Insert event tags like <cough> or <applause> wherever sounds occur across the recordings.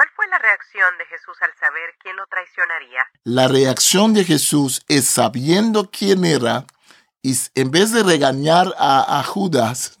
¿Cuál fue la reacción de Jesús al saber quién lo traicionaría? La reacción de Jesús es sabiendo quién era, y en vez de regañar a, Judas,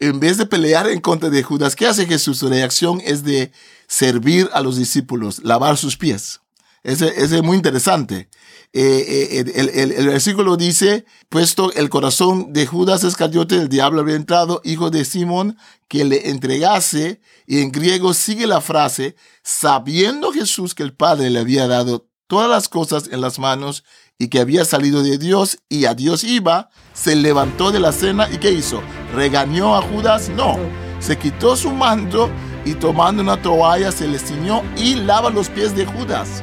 en vez de pelear en contra de Judas, ¿qué hace Jesús? Su reacción es de servir a los discípulos, lavar sus pies. Ese, es muy interesante. Eh, eh, el, versículo dice, puesto el corazón de Judas Iscariote, el diablo había entrado, hijo de Simón, que le entregase, y en griego sigue la frase, sabiendo Jesús que el Padre le había dado todas las cosas en las manos y que había salido de Dios y a Dios iba, se levantó de la cena y ¿qué hizo? ¿Regañó a Judas? No. Se quitó su manto y tomando una toalla se le ciñó y lava los pies de Judas.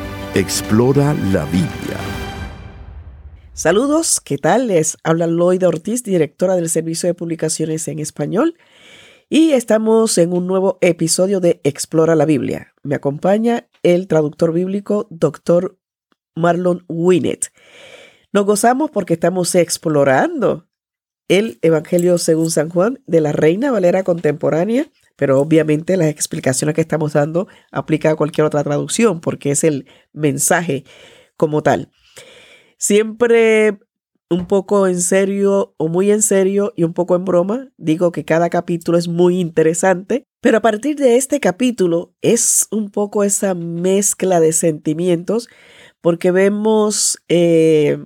Explora la Biblia. Saludos, ¿qué tal? Les habla Lloyd Ortiz, directora del Servicio de Publicaciones en Español, y estamos en un nuevo episodio de Explora la Biblia. Me acompaña el traductor bíblico, doctor Marlon Winnet. Nos gozamos porque estamos explorando el Evangelio según San Juan de la Reina Valera Contemporánea pero obviamente las explicaciones que estamos dando aplica a cualquier otra traducción porque es el mensaje como tal. Siempre un poco en serio o muy en serio y un poco en broma, digo que cada capítulo es muy interesante, pero a partir de este capítulo es un poco esa mezcla de sentimientos porque vemos eh,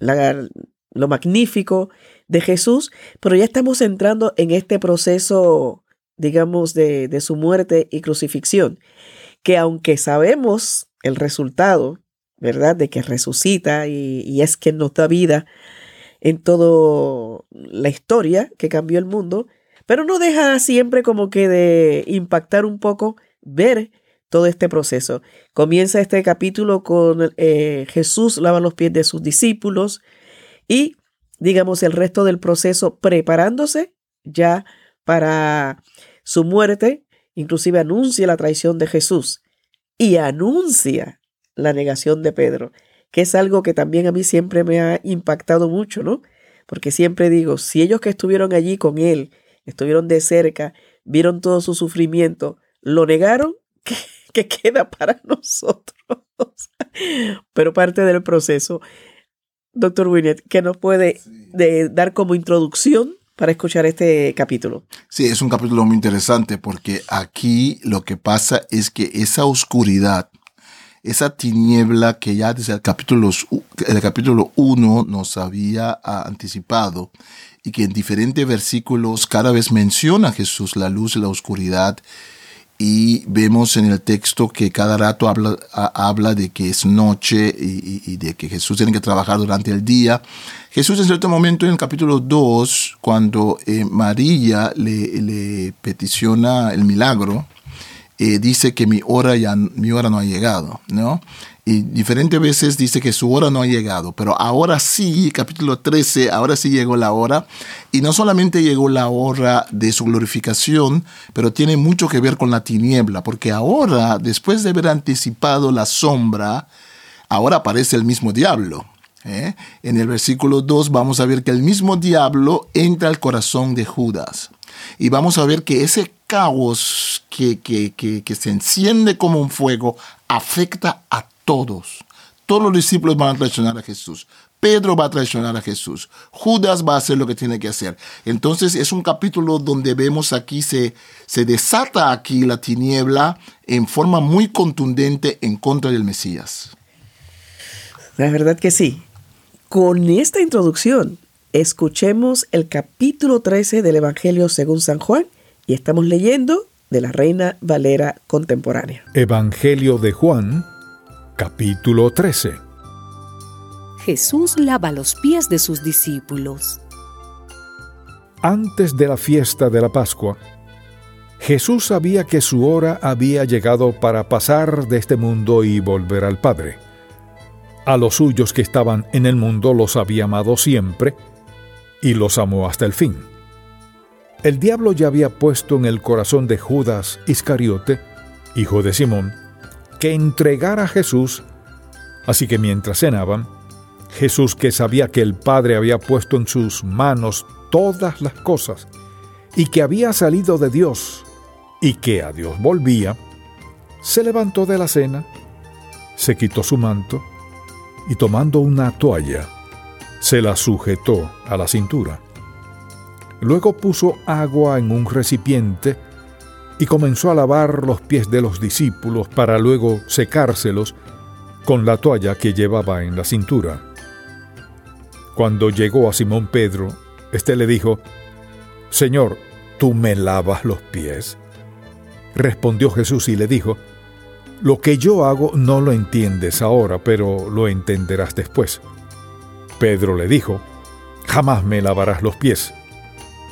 lo magnífico de Jesús, pero ya estamos entrando en este proceso digamos, de, su muerte y crucifixión, que aunque sabemos el resultado, ¿verdad? De que resucita y, es quien nos da vida en toda la historia que cambió el mundo, pero no deja siempre como que de impactar un poco ver todo este proceso. Comienza este capítulo con eh, Jesús lava los pies de sus discípulos y, digamos, el resto del proceso preparándose ya para su muerte, inclusive anuncia la traición de Jesús y anuncia la negación de Pedro, que es algo que también a mí siempre me ha impactado mucho, ¿no? Porque siempre digo, si ellos que estuvieron allí con él, estuvieron de cerca, vieron todo su sufrimiento, lo negaron, <laughs> ¿qué, queda para nosotros? <laughs> Pero parte del proceso. Doctor Winnet, ¿qué nos puede dar como introducción para escuchar este capítulo. Sí, es un capítulo muy interesante porque aquí lo que pasa es que esa oscuridad, esa tiniebla que ya desde el capítulo, el capítulo 1 nos había ah, anticipado y que en diferentes versículos cada vez menciona Jesús la luz y la oscuridad y vemos en el texto que cada rato habla, habla de que es noche y, de que Jesús tiene que trabajar durante el día. Jesús en cierto momento en el capítulo 2, cuando eh, María le, peticiona el milagro, eh, dice que mi hora, ya, mi hora no ha llegado, ¿no? Y diferentes veces dice que su hora no ha llegado, pero ahora sí, capítulo 13, ahora sí llegó la hora. Y no solamente llegó la hora de su glorificación, pero tiene mucho que ver con la tiniebla, porque ahora, después de haber anticipado la sombra, ahora aparece el mismo diablo. ¿eh? En el versículo 2 vamos a ver que el mismo diablo entra al corazón de Judas. Y vamos a ver que ese caos que, que, se enciende como un fuego afecta a todos. Todos los discípulos van a traicionar a Jesús. Pedro va a traicionar a Jesús. Judas va a hacer lo que tiene que hacer. Entonces es un capítulo donde vemos aquí se, se desata aquí la tiniebla en forma muy contundente en contra del Mesías. La verdad que sí. Con esta introducción, escuchemos el capítulo 13 del Evangelio según San Juan y estamos leyendo de la Reina Valera contemporánea. Evangelio de Juan Capítulo 13 Jesús lava los pies de sus discípulos. Antes de la fiesta de la Pascua, Jesús sabía que su hora había llegado para pasar de este mundo y volver al Padre. A los suyos que estaban en el mundo los había amado siempre y los amó hasta el fin. El diablo ya había puesto en el corazón de Judas Iscariote, hijo de Simón, que entregara a Jesús, así que mientras cenaban, Jesús, que sabía que el Padre había puesto en sus manos todas las cosas, y que había salido de Dios, y que a Dios volvía, se levantó de la cena, se quitó su manto, y tomando una toalla, se la sujetó a la cintura. Luego puso agua en un recipiente y comenzó a lavar los pies de los discípulos para luego secárselos con la toalla que llevaba en la cintura. Cuando llegó a Simón Pedro, éste le dijo, Señor, ¿tú me lavas los pies? Respondió Jesús y le dijo, Lo que yo hago no lo entiendes ahora, pero lo entenderás después. Pedro le dijo, Jamás me lavarás los pies.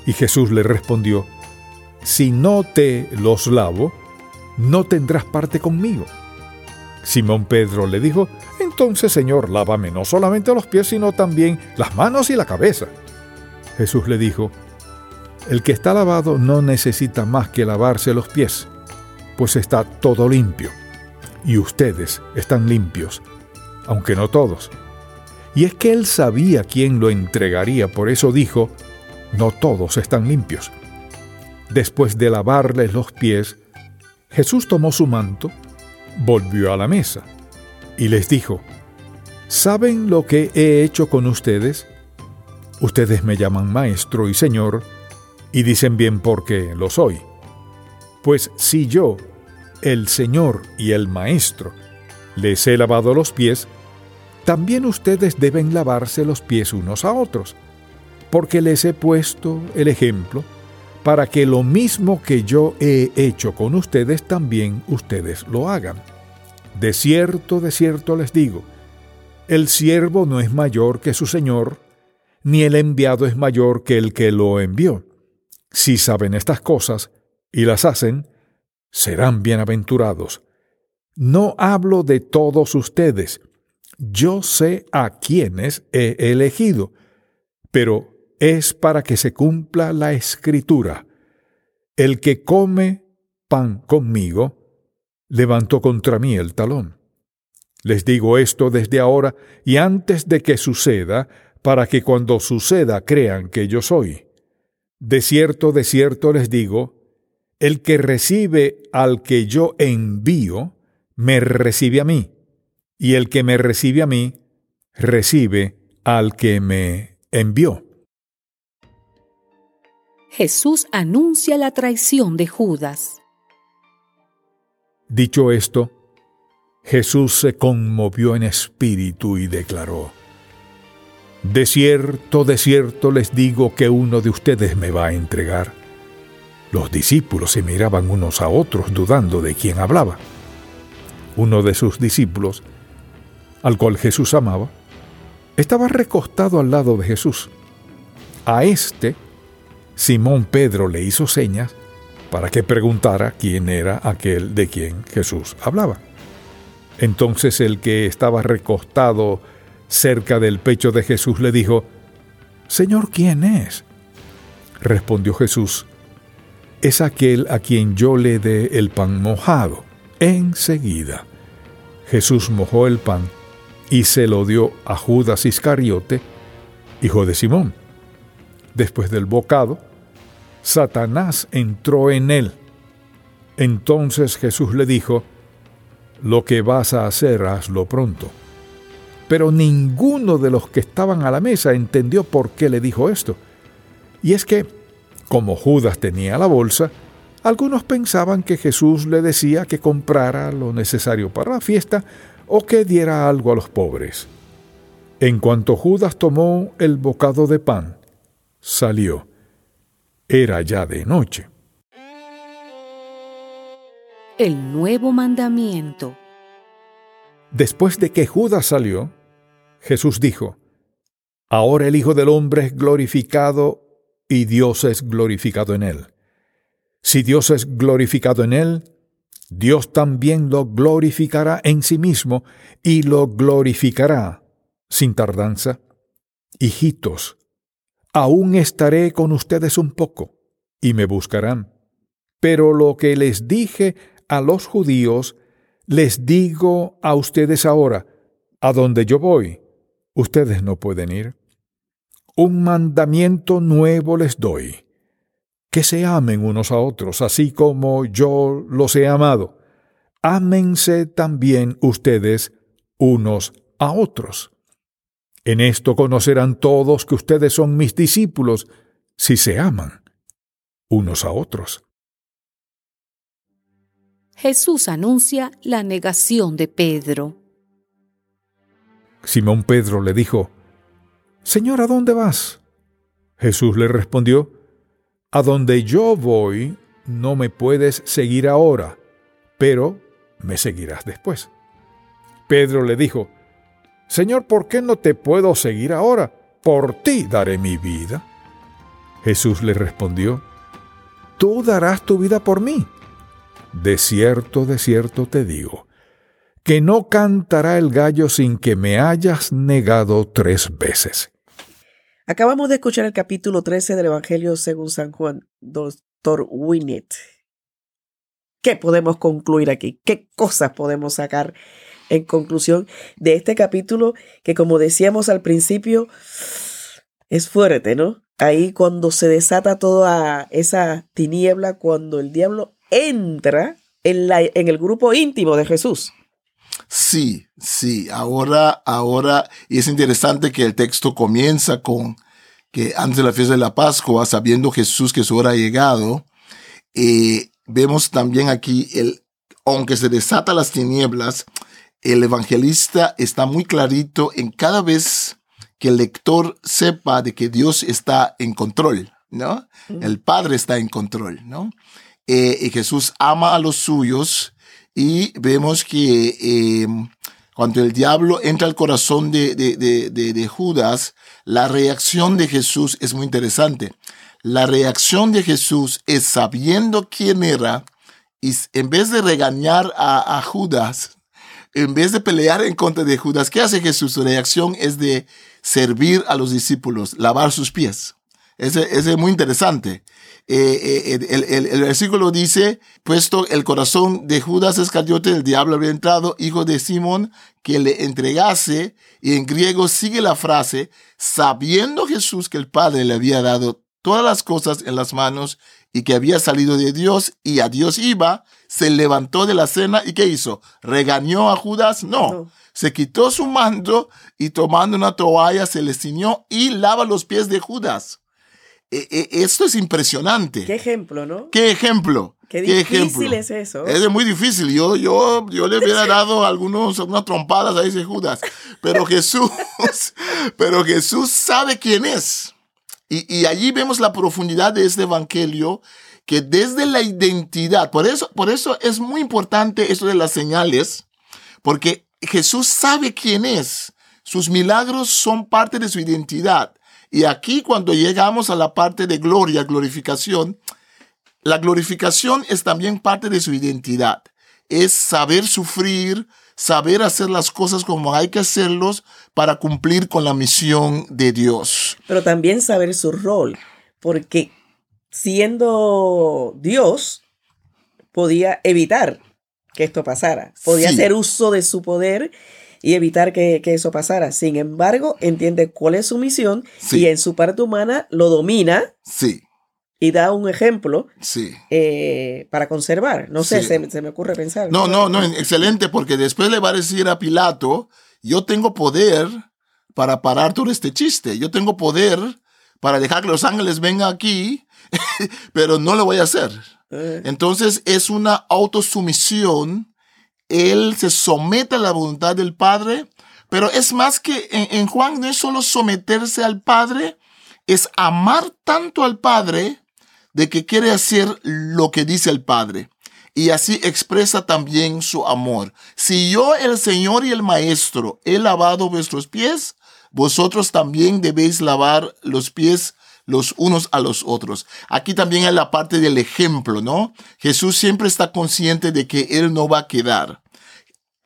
Y Jesús le respondió, Si no te los lavo, no tendrás parte conmigo. Simón Pedro le dijo, Entonces, Señor, lávame no solamente los pies, sino también las manos y la cabeza. Jesús le dijo, El que está lavado no necesita más que lavarse los pies, pues está todo limpio. Y ustedes están limpios, aunque no todos y es que él sabía quién lo entregaría, por eso dijo, no todos están limpios. Después de lavarles los pies, Jesús tomó su manto, volvió a la mesa y les dijo, ¿saben lo que he hecho con ustedes? Ustedes me llaman maestro y señor, y dicen bien porque lo soy. Pues si yo, el señor y el maestro, les he lavado los pies, también ustedes deben lavarse los pies unos a otros, porque les he puesto el ejemplo para que lo mismo que yo he hecho con ustedes también ustedes lo hagan. De cierto, de cierto les digo, el siervo no es mayor que su Señor, ni el enviado es mayor que el que lo envió. Si saben estas cosas y las hacen, serán bienaventurados. No hablo de todos ustedes, yo sé a quiénes he elegido, pero es para que se cumpla la escritura. El que come pan conmigo, levantó contra mí el talón. Les digo esto desde ahora y antes de que suceda, para que cuando suceda crean que yo soy. De cierto, de cierto les digo, el que recibe al que yo envío, me recibe a mí y el que me recibe a mí, recibe al que me envió. Jesús anuncia la traición de Judas. Dicho esto, Jesús se conmovió en espíritu y declaró, De cierto, de cierto les digo que uno de ustedes me va a entregar. Los discípulos se miraban unos a otros dudando de quién hablaba. Uno de sus discípulos, al cual Jesús amaba, estaba recostado al lado de Jesús. A este, Simón Pedro le hizo señas para que preguntara quién era aquel de quien Jesús hablaba. Entonces el que estaba recostado cerca del pecho de Jesús le dijo, Señor, ¿quién es? Respondió Jesús, es aquel a quien yo le dé el pan mojado. Enseguida, Jesús mojó el pan y se lo dio a Judas Iscariote, hijo de Simón. Después del bocado, Satanás entró en él. Entonces Jesús le dijo, Lo que vas a hacer, hazlo pronto. Pero ninguno de los que estaban a la mesa entendió por qué le dijo esto. Y es que, como Judas tenía la bolsa, algunos pensaban que Jesús le decía que comprara lo necesario para la fiesta o que diera algo a los pobres. En cuanto Judas tomó el bocado de pan, salió. Era ya de noche. El nuevo mandamiento. Después de que Judas salió, Jesús dijo, Ahora el Hijo del Hombre es glorificado y Dios es glorificado en él. Si Dios es glorificado en él, Dios también lo glorificará en sí mismo y lo glorificará sin tardanza. Hijitos, aún estaré con ustedes un poco y me buscarán. Pero lo que les dije a los judíos, les digo a ustedes ahora, a donde yo voy, ustedes no pueden ir. Un mandamiento nuevo les doy, que se amen unos a otros, así como yo los he amado. Ámense también ustedes unos a otros. En esto conocerán todos que ustedes son mis discípulos, si se aman unos a otros. Jesús anuncia la negación de Pedro. Simón Pedro le dijo, Señor, ¿a dónde vas? Jesús le respondió, A donde yo voy no me puedes seguir ahora, pero me seguirás después. Pedro le dijo, Señor, ¿por qué no te puedo seguir ahora? Por ti daré mi vida. Jesús le respondió, Tú darás tu vida por mí. De cierto, de cierto te digo, que no cantará el gallo sin que me hayas negado tres veces. Acabamos de escuchar el capítulo 13 del Evangelio según San Juan, doctor Winnet. ¿Qué podemos concluir aquí? ¿Qué cosas podemos sacar en conclusión de este capítulo que, como decíamos al principio, es fuerte, ¿no? Ahí cuando se desata toda esa tiniebla, cuando el diablo entra en, la, en el grupo íntimo de Jesús. Sí, sí, ahora, ahora, y es interesante que el texto comienza con que antes de la fiesta de la Pascua, sabiendo Jesús que su hora ha llegado, eh, vemos también aquí, el, aunque se desata las tinieblas, el evangelista está muy clarito en cada vez que el lector sepa de que Dios está en control, ¿no? El Padre está en control, ¿no? Eh, y Jesús ama a los suyos, y vemos que em, cuando el diablo entra al corazón de, de, Judas, la reacción de Jesús es muy interesante. La reacción de Jesús es sabiendo quién era, y en vez de regañar a, Judas, en vez de pelear en contra de Judas, ¿qué hace Jesús? Su reacción es de servir a los discípulos, lavar sus pies. Ese, es muy interesante. Eh, eh, el, versículo dice, puesto el corazón de Judas Iscariote, el diablo había entrado, hijo de Simón, que le entregase, y en griego sigue la frase, sabiendo Jesús que el Padre le había dado todas las cosas en las manos y que había salido de Dios y a Dios iba, se levantó de la cena y ¿qué hizo? ¿Regañó a Judas? no. Se quitó su manto y tomando una toalla se le ciñó y lava los pies de Judas. E, e, esto es impresionante. Qué ejemplo, ¿no? Qué ejemplo. Qué difícil es eso. Es muy difícil. Yo, yo, yo le hubiera dado algunos, unas trompadas a ese Judas. Pero <laughs> Jesús, pero Jesús sabe quién es. Y, allí vemos la profundidad de este evangelio que desde la identidad, por eso, por eso es muy importante esto de las señales, porque Jesús sabe quién es. Sus milagros son parte de su identidad. Y aquí cuando llegamos a la parte de gloria, glorificación, la glorificación es también parte de su identidad. Es saber sufrir, saber hacer las cosas como hay que hacerlos para cumplir con la misión de Dios. Pero también saber su rol, porque siendo Dios, podía evitar que esto pasara, podía hacer uso de su poder y evitar que, eso pasara. Sin embargo, entiende cuál es su misión y en su parte humana lo domina. Sí. Y da un ejemplo sí. Eh, para conservar. No sé, se, me ocurre pensar. No, no, no, excelente, porque después le va a decir a Pilato, yo tengo poder para parar todo este chiste. Yo tengo poder para dejar que los ángeles vengan aquí, <laughs> pero no lo voy a hacer. Eh. Entonces es una autosumisión él se somete a la voluntad del Padre, pero es más que en, Juan no es solo someterse al Padre, es amar tanto al Padre de que quiere hacer lo que dice el Padre. Y así expresa también su amor. Si yo, el Señor y el Maestro, he lavado vuestros pies, vosotros también debéis lavar los pies los unos a los otros. Aquí también hay la parte del ejemplo, ¿no? Jesús siempre está consciente de que Él no va a quedar.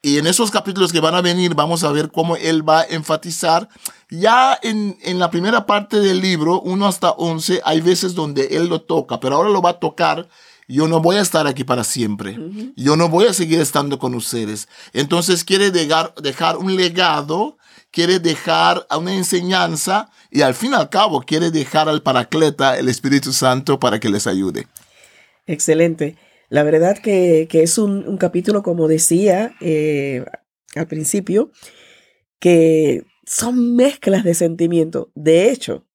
Y en esos capítulos que van a venir vamos a ver cómo Él va a enfatizar. Ya en, en la primera parte del libro, 1 hasta 11, hay veces donde Él lo toca, pero ahora lo va a tocar yo no voy a estar aquí para siempre. Yo no voy a seguir estando con ustedes. Entonces quiere dejar, dejar un legado, quiere dejar una enseñanza y al fin y al cabo quiere dejar al Paracleta, el Espíritu Santo, para que les ayude. Excelente. La verdad que, es un, capítulo, como decía eh, al principio, que son mezclas de sentimientos. De hecho,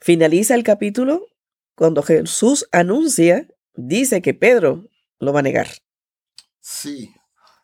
finaliza el capítulo cuando Jesús anuncia dice que Pedro lo va a negar. Sí,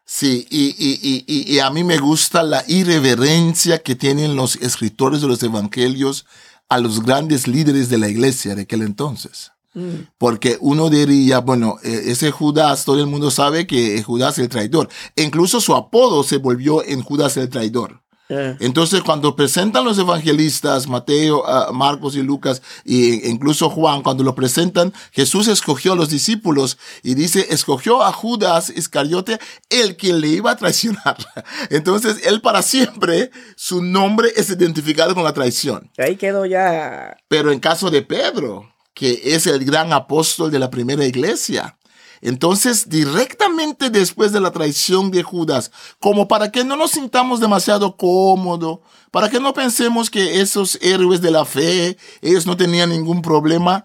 sí, y, a mí me gusta la irreverencia que tienen los escritores de los evangelios a los grandes líderes de la iglesia de aquel entonces. Mm. Porque uno diría, bueno, e, ese Judas, todo el mundo sabe que Judas es el traidor. E incluso su apodo se volvió en Judas el traidor. Eh. Entonces, cuando presentan los evangelistas, Mateo, ah, Marcos y Lucas, e incluso Juan, cuando lo presentan, Jesús escogió a los discípulos y dice, escogió a Judas Iscariote, el quien le iba a traicionar. <laughs> Entonces, él para siempre, su nombre es identificado con la traición. Ahí quedó ya. Pero en caso de Pedro, que es el gran apóstol de la primera iglesia, entonces, directamente después de la traición de Judas, como para que no nos sintamos demasiado cómodos, para que no pensemos que esos héroes de la fe, ellos no tenían ningún problema,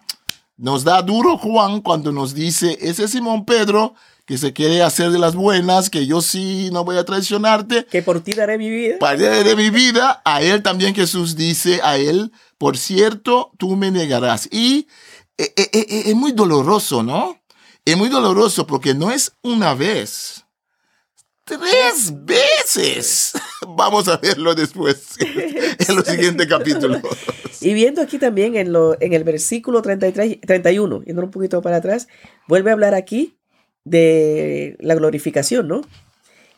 nos da duro Juan cuando nos dice, ese Simón Pedro, que se quiere hacer de las buenas, que yo sí no voy a traicionarte. Que por ti daré mi vida. Daré mi vida. A él también Jesús dice, a él, por cierto, tú me negarás. Y eh, eh, eh, es muy doloroso, ¿no? Es muy doloroso porque no es una vez, tres veces. <laughs> Vamos a verlo después, <laughs> en los siguientes capítulos. <laughs> Y viendo aquí también en, lo, en el versículo 33, 31, yendo un poquito para atrás, vuelve a hablar aquí de la glorificación, ¿no?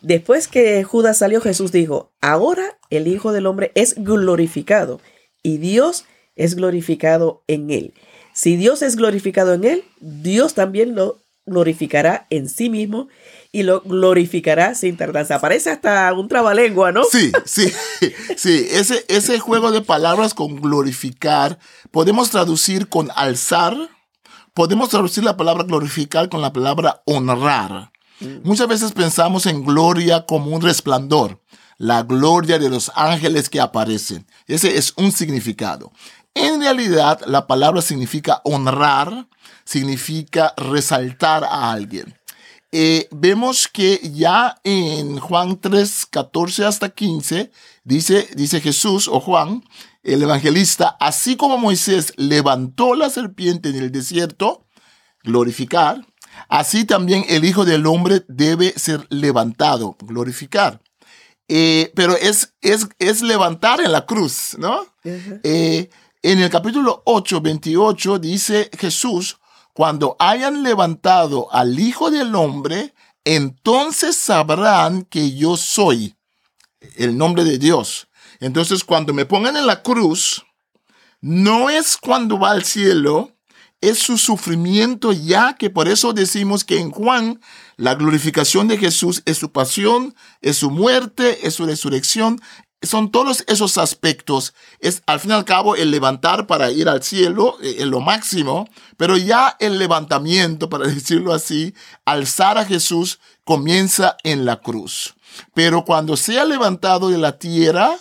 Después que Judas salió, Jesús dijo, ahora el Hijo del Hombre es glorificado y Dios es glorificado en él. Si Dios es glorificado en él, Dios también lo glorificará en sí mismo y lo glorificará sin tardanza. Parece hasta un trabalengua, ¿no? Sí, sí, sí. Ese, ese juego de palabras con glorificar, podemos traducir con alzar, podemos traducir la palabra glorificar con la palabra honrar. Mm. Muchas veces pensamos en gloria como un resplandor, la gloria de los ángeles que aparecen. Ese es un significado. En realidad, la palabra significa honrar, significa resaltar a alguien. Eh, vemos que ya en Juan 3, 14 hasta 15, dice, dice Jesús o Juan, el evangelista, así como Moisés levantó la serpiente en el desierto, glorificar, así también el Hijo del Hombre debe ser levantado, glorificar. Eh, pero es, es, es, levantar en la cruz, ¿no? En el capítulo 8, 28 dice Jesús, cuando hayan levantado al Hijo del Hombre, entonces sabrán que yo soy el nombre de Dios. Entonces cuando me pongan en la cruz, no es cuando va al cielo, es su sufrimiento ya que por eso decimos que en Juan la glorificación de Jesús es su pasión, es su muerte, es su resurrección, son todos esos aspectos. Es al fin y al cabo el levantar para ir al cielo, eh, en lo máximo, pero ya el levantamiento, para <laughs> decirlo así, alzar a Jesús comienza en la cruz. Pero cuando sea levantado de la tierra,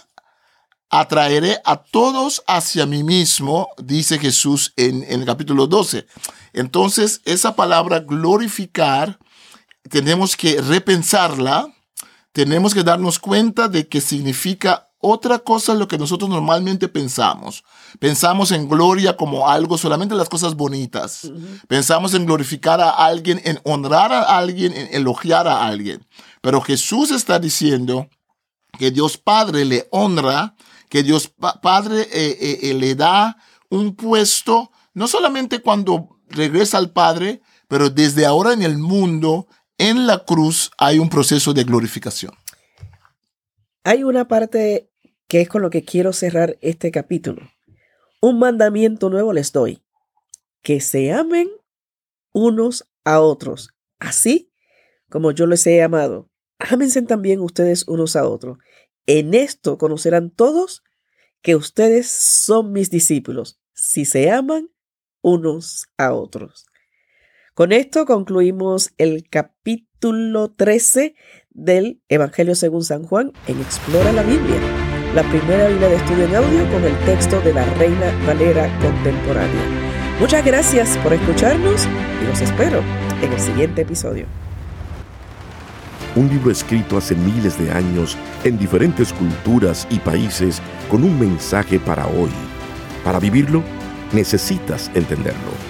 atraeré a todos hacia mí mismo, dice Jesús en, en el capítulo 12. Entonces, esa palabra glorificar, tenemos que repensarla tenemos que darnos cuenta de que significa otra cosa lo que nosotros normalmente pensamos. Pensamos en gloria como algo solamente las cosas bonitas. Pensamos en glorificar a alguien, en honrar a alguien, en elogiar a alguien. Pero Jesús está diciendo que Dios Padre le honra, que Dios Padre eh, eh, eh, le da un puesto, no solamente cuando regresa al Padre, pero desde ahora en el mundo en la cruz hay un proceso de glorificación. Hay una parte que es con lo que quiero cerrar este capítulo. Un mandamiento nuevo les doy, que se amen unos a otros, así como yo les he amado. Ámense también ustedes unos a otros. En esto conocerán todos que ustedes son mis discípulos, si se aman unos a otros. Con esto concluimos el capítulo 13 del Evangelio según San Juan en Explora la Biblia, la primera Biblia de estudio en audio con el texto de la Reina Valera contemporánea. Muchas gracias por escucharnos y los espero en el siguiente episodio. Un libro escrito hace miles de años en diferentes culturas y países con un mensaje para hoy. Para vivirlo, necesitas entenderlo.